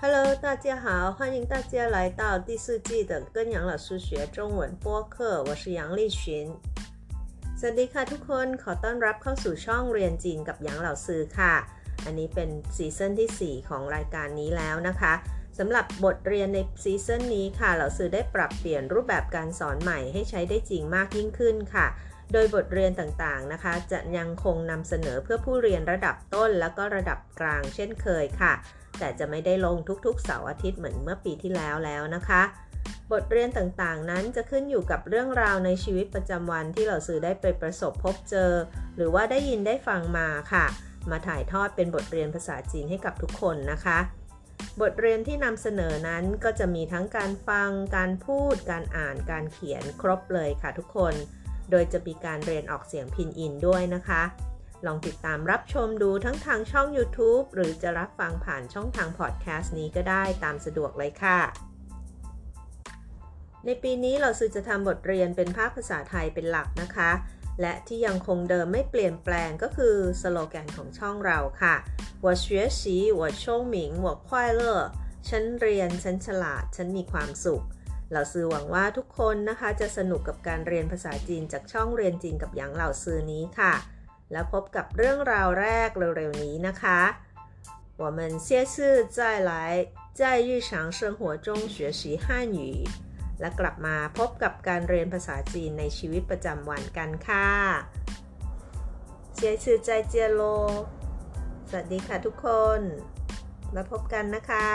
Hello，大家好，欢迎大家来到第四季的跟杨老师学中文播客，我是杨丽群。สวัสดีค่ะทุกคน ขอต้อนรับเข้าสู่ช่องเรียนจีนกับหยางเหล่าซือค่ะ อันนี้เป็นซีซั่นที่ 4 ของรายการนี้แล้วนะคะสำหรับบทเรียนในซีซั่นนี้ค่ะเหล่าซือได้ปรับเปลี่ยนรูปแบบการสอนใหม่ให้ใช้ได้จริงมากยิ่งขึ้นค่ะ โดยบทเรียนต่างๆนะคะ จะยังคงนำเสนอเพื่อผู้เรียนระดับต้นแล้วก็ระดับกลางเช่นเคยค่ะ แต่จะไม่ได้ลงทุกๆเสาร์อาทิตย์เหมือนเมื่อปีที่แล้วแล้วนะคะ บทเรียนต่างๆ นั้นจะขึ้นอยู่กับเรื่องราวในชีวิตประจำวันที่เราสื่อได้ไปประสบพบเจอ หรือว่าได้ยินได้ฟังมาค่ะ มาถ่ายทอดเป็นบทเรียนภาษาจีนให้กับทุกคนนะคะบทเรียนที่นำเสนอนั้นก็จะมีทั้งการฟัง การพูด การอ่าน การเขียนครบเลยค่ะทุกคน โดยจะมีการเรียนออกเสียงพินอินด้วยนะคะ ลองติดตามรับชมดูทั้งทางช่อง YouTube หรือจะรับฟังผ่านช่องทางพอดแคสต์นี้ก็ได้ตามสะดวกเลยค่ะ ในปีนี้เราซื้อจะทำบทเรียนเป็นภาคภาษาไทยเป็นหลักนะคะ และที่ยังคงเดิมไม่เปลี่ยนแปลงก็คือสโลแกนของช่องเราค่ะ我学习我聪明我快乐ฉันเรียน ฉันฉลาด ฉันมีความสุข เหล่าซื้อหวังว่าทุกคนนะคะจะสนุกกับการเรียนภาษาจีนจากช่องเรียนจีนกับหยางเหล่าซื้อนี้ค่ะ แล้วพบกับเรื่องราวแรกเร็วๆนี้นะคะ我们下次再来在日常生活中学习汉语และกลับมาพบกับการเรียนภาษาจีนในชีวิตประจำวันกันค่ะเสียชื่อใจเจียโล สวัสดีค่ะทุกคน แล้วพบกันนะคะ